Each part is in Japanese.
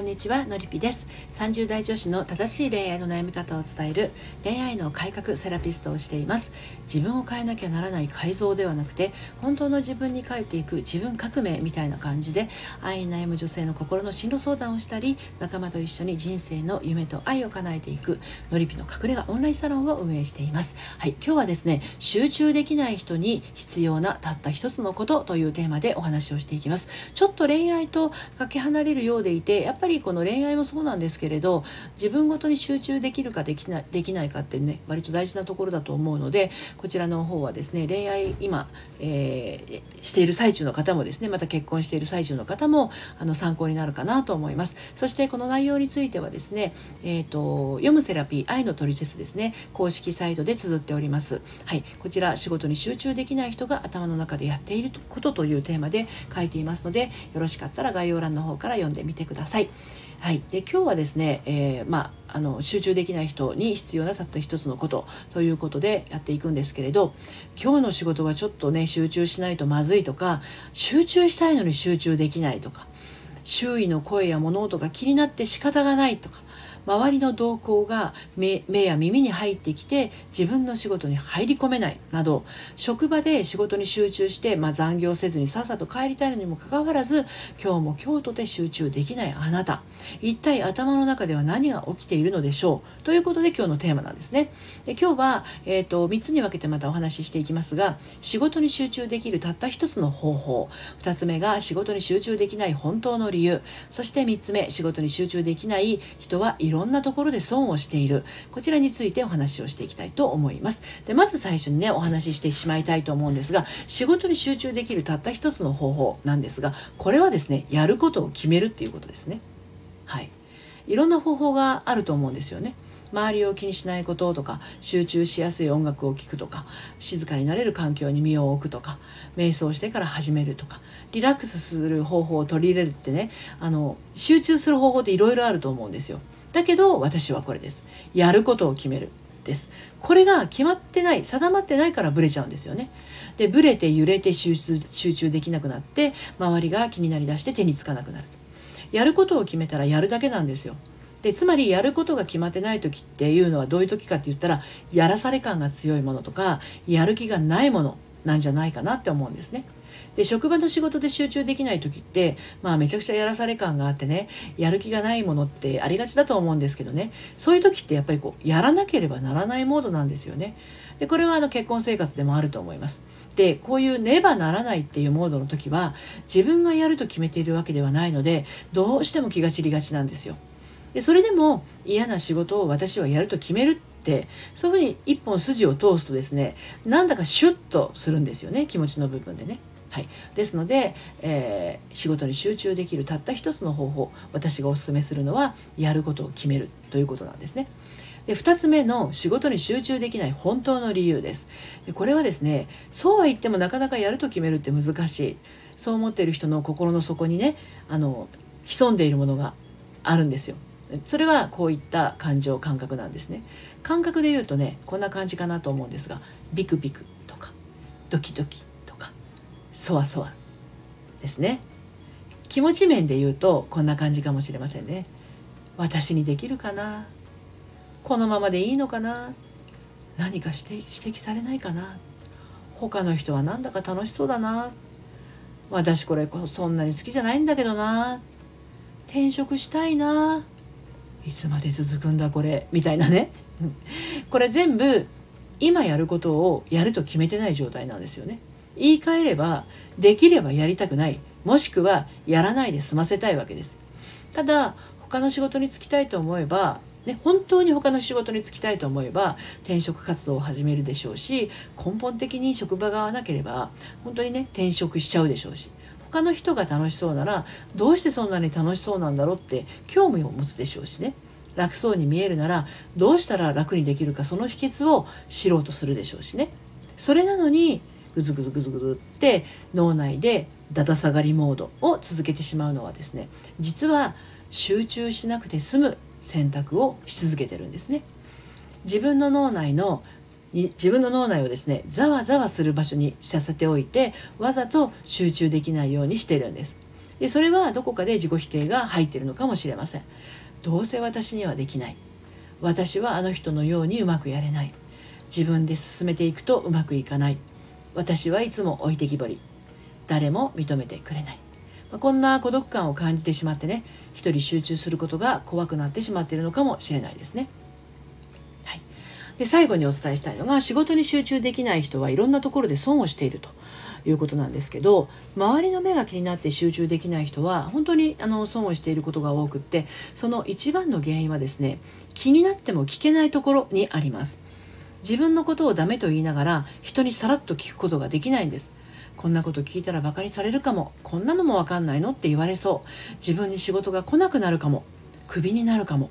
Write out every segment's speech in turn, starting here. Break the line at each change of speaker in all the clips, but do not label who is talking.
んにちはのりぴです。30代女子の正しい恋愛の悩み方を伝える恋愛の改革セラピストをしています。自分を変えなきゃならない改造ではなくて本当の自分に変えていく自分革命みたいな感じで愛に悩む女性の心の進路相談をしたり仲間と一緒に人生の夢と愛を叶えていくのりぴの隠れ家オンラインサロンを運営しています。はい今日はですね集中できない人に必要なたった一つのことというテーマでお話をしていきます。ちょっと恋愛とかけ離れるようでいてやっぱりりこの恋愛もそうなんですけれど自分ごとに集中できるかできないできないかってね割と大事なところだと思うのでこちらの方はですね恋愛今、えー、している最中の方もですねまた結婚している最中の方もあの参考になるかなと思います。そしてこの内容についてはですね、えーと、読むセラピー愛のトリセツですね公式サイトで綴っております。はいこちら仕事に集中できない人が頭の中でやっていることというテーマで書いていますのでよろしかったら概要欄の方から読んでみてください。はい、で今日はですね、えー、まあ、あの集中できない人に必要なたった一つのことということでやっていくんですけれど今日の仕事はちょっとね集中しないとまずいとか集中したいのに集中できないとか周囲の声や物音が気になって仕方がないとか周りの動向が目や耳に入ってきて自分の仕事に入り込めないなど職場で仕事に集中して、まあ、残業せずにさっさと帰りたいのにもかかわらず今日も今日とて集中できないあなた。一体頭の中では何が起きているのでしょう？ということで今日のテーマなんですね。で今日は、えーと、3つに分けてまたお話ししていきますが仕事に集中できるたった一つの方法。2つ目が仕事に集中できない本当の理由。そして3つ目仕事に集中できない人はいいろんなところで損をしている。こちらについてお話をしていきたいと思います。でまず最初にねお話ししてしまいたいと思うんですが仕事に集中できるたった一つの方法なんですがこれはですねやることを決めるっていうことですね。はい。いろんな方法があると思うんですよね。周りを気にしないこととか集中しやすい音楽を聴くとか静かになれる環境に身を置くとか瞑想してから始めるとかリラックスする方法を取り入れるってねあの集中する方法っていろいろあると思うんですよ。だけど私はこれです。やることを決めるです。これが決まってない定まってないからブレちゃうんですよね。でブレて揺れて集中できなくなって周りが気になりだして手につかなくなる。やることを決めたらやるだけなんですよ。でつまりやることが決まってない時っていうのはどういう時かって言ったらやらされ感が強いものとかやる気がないもの。なんじゃないかなって思うんですねで職場の仕事で集中できない時って、まあ、めちゃくちゃやらされ感があってねやる気がないものってありがちだと思うんですけどねそういう時ってやっぱりこうやらなければならないモードなんですよね。でこれはあの結婚生活でもあると思います。でこういうねばならないっていうモードの時は自分がやると決めているわけではないのでどうしても気が散りがちなんですよ。でそれでも嫌な仕事を私はやると決めるってそういうふうに一本筋を通すとですねなんだかシュッとするんですよね気持ちの部分でね。はい、ですので、えー、仕事に集中できるたった一つの方法私がおすすめするのはやることを決めるということなんですね。で2つ目の仕事に集中できない本当の理由です。でこれはですねそうは言ってもなかなかやると決めるって難しい。そう思っている人の心の底にねあの潜んでいるものがあるんですよ。それはこういった感情感覚なんですね。感覚で言うとねこんな感じかなと思うんですがビクビクとかドキドキとかそわそわですね。気持ち面で言うとこんな感じかもしれませんね。私にできるかな？このままでいいのかな？何か指摘されないかな？他の人はなんだか楽しそうだな？私これそんなに好きじゃないんだけどな？転職したいな？いつまで続くんだこれ？みたいなね。これ全部今やることをやると決めてない状態なんですよね。言い換えればできればやりたくない。もしくはやらないで済ませたいわけです。ただ他の仕事に就きたいと思えばね、本当に他の仕事に就きたいと思えば転職活動を始めるでしょうし根本的に職場が合わなければ本当にね転職しちゃうでしょうし他の人が楽しそうならどうしてそんなに楽しそうなんだろうって興味を持つでしょうしね。楽そうに見えるならどうしたら楽にできるかその秘訣を知ろうとするでしょうしね。それなのにぐずぐずぐずぐずって脳内でだだ下がりモードを続けてしまうのはですね実は集中しなくて済む選択をし続けてるんですね。自分の脳内の自分の脳内をですねざわざわする場所にさせておいてわざと集中できないようにしてるんです。でそれはどこかで自己否定が入っているのかもしれません。どうせ私にはできない。私はあの人のようにうまくやれない。自分で進めていくとうまくいかない。私はいつも置いてきぼり。誰も認めてくれない、まあ、こんな孤独感を感じてしまってね一人集中することが怖くなってしまっているのかもしれないですね。で最後にお伝えしたいのが仕事に集中できない人はいろんなところで損をしていると。いうことなんですけど周りの目が気になって集中できない人は本当にあの損をしていることが多くってその一番の原因はですね気になっても聞けないところにあります。自分のことをダメと言いながら人にさらっと聞くことができないんです。こんなこと聞いたらバカにされるかも。こんなのもわかんないの？って言われそう。自分に仕事が来なくなるかも。クビになるかも。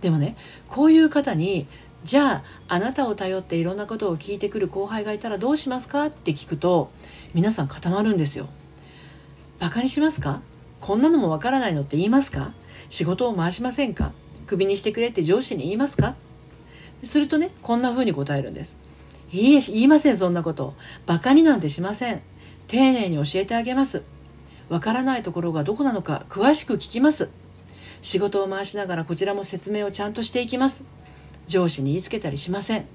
でもねこういう方にじゃああなたを頼っていろんなことを聞いてくる後輩がいたらどうしますかって聞くと皆さん固まるんですよ。バカにしますか？こんなのもわからないのって言いますか？仕事を回しませんか？クビにしてくれって上司に言いますか？するとねこんな風に答えるんです。いいえ言いませんそんなこと。バカになんてしません。丁寧に教えてあげます。わからないところがどこなのか詳しく聞きます。仕事を回しながらこちらも説明をちゃんとしていきます。上司に言いつけたりしません、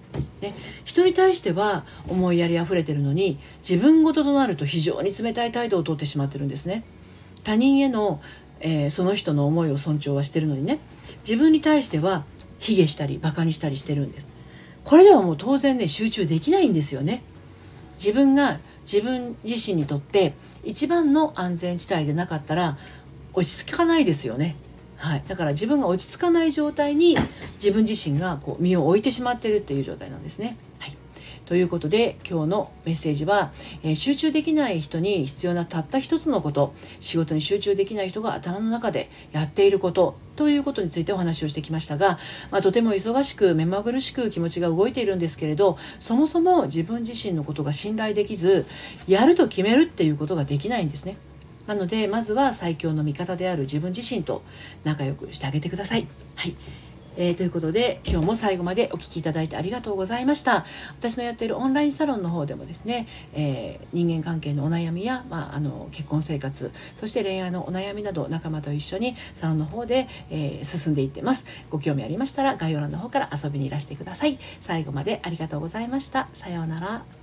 ね、人に対しては思いやりあふれてるのに自分事となると非常に冷たい態度をとってしまってるんですね。他人への、えー、その人の思いを尊重はしてるのにね。自分に対しては卑下したりバカにしたりしてるんです。これではもう当然ね集中できないんですよね。自分が自分自身にとって一番の安全地帯でなかったら落ち着かないですよね。はい、だから自分が落ち着かない状態に自分自身がこう身を置いてしまってるっていう状態なんですね。はい、ということで今日のメッセージは、えー、集中できない人に必要なたった一つのこと仕事に集中できない人が頭の中でやっていることということについてお話をしてきましたが、まあ、とても忙しく目まぐるしく気持ちが動いているんですけれどそもそも自分自身のことが信頼できずやると決めるっていうことができないんですね。なのでまずは最強の味方である自分自身と仲良くしてあげてください。はい。えー、ということで今日も最後までお聴きいただいてありがとうございました。私のやっているオンラインサロンの方でもですね、えー、人間関係のお悩みや、まあ、あの結婚生活そして恋愛のお悩みなど仲間と一緒にサロンの方で、えー、進んでいってます。ご興味ありましたら概要欄の方から遊びにいらしてください。最後までありがとうございました。さようなら。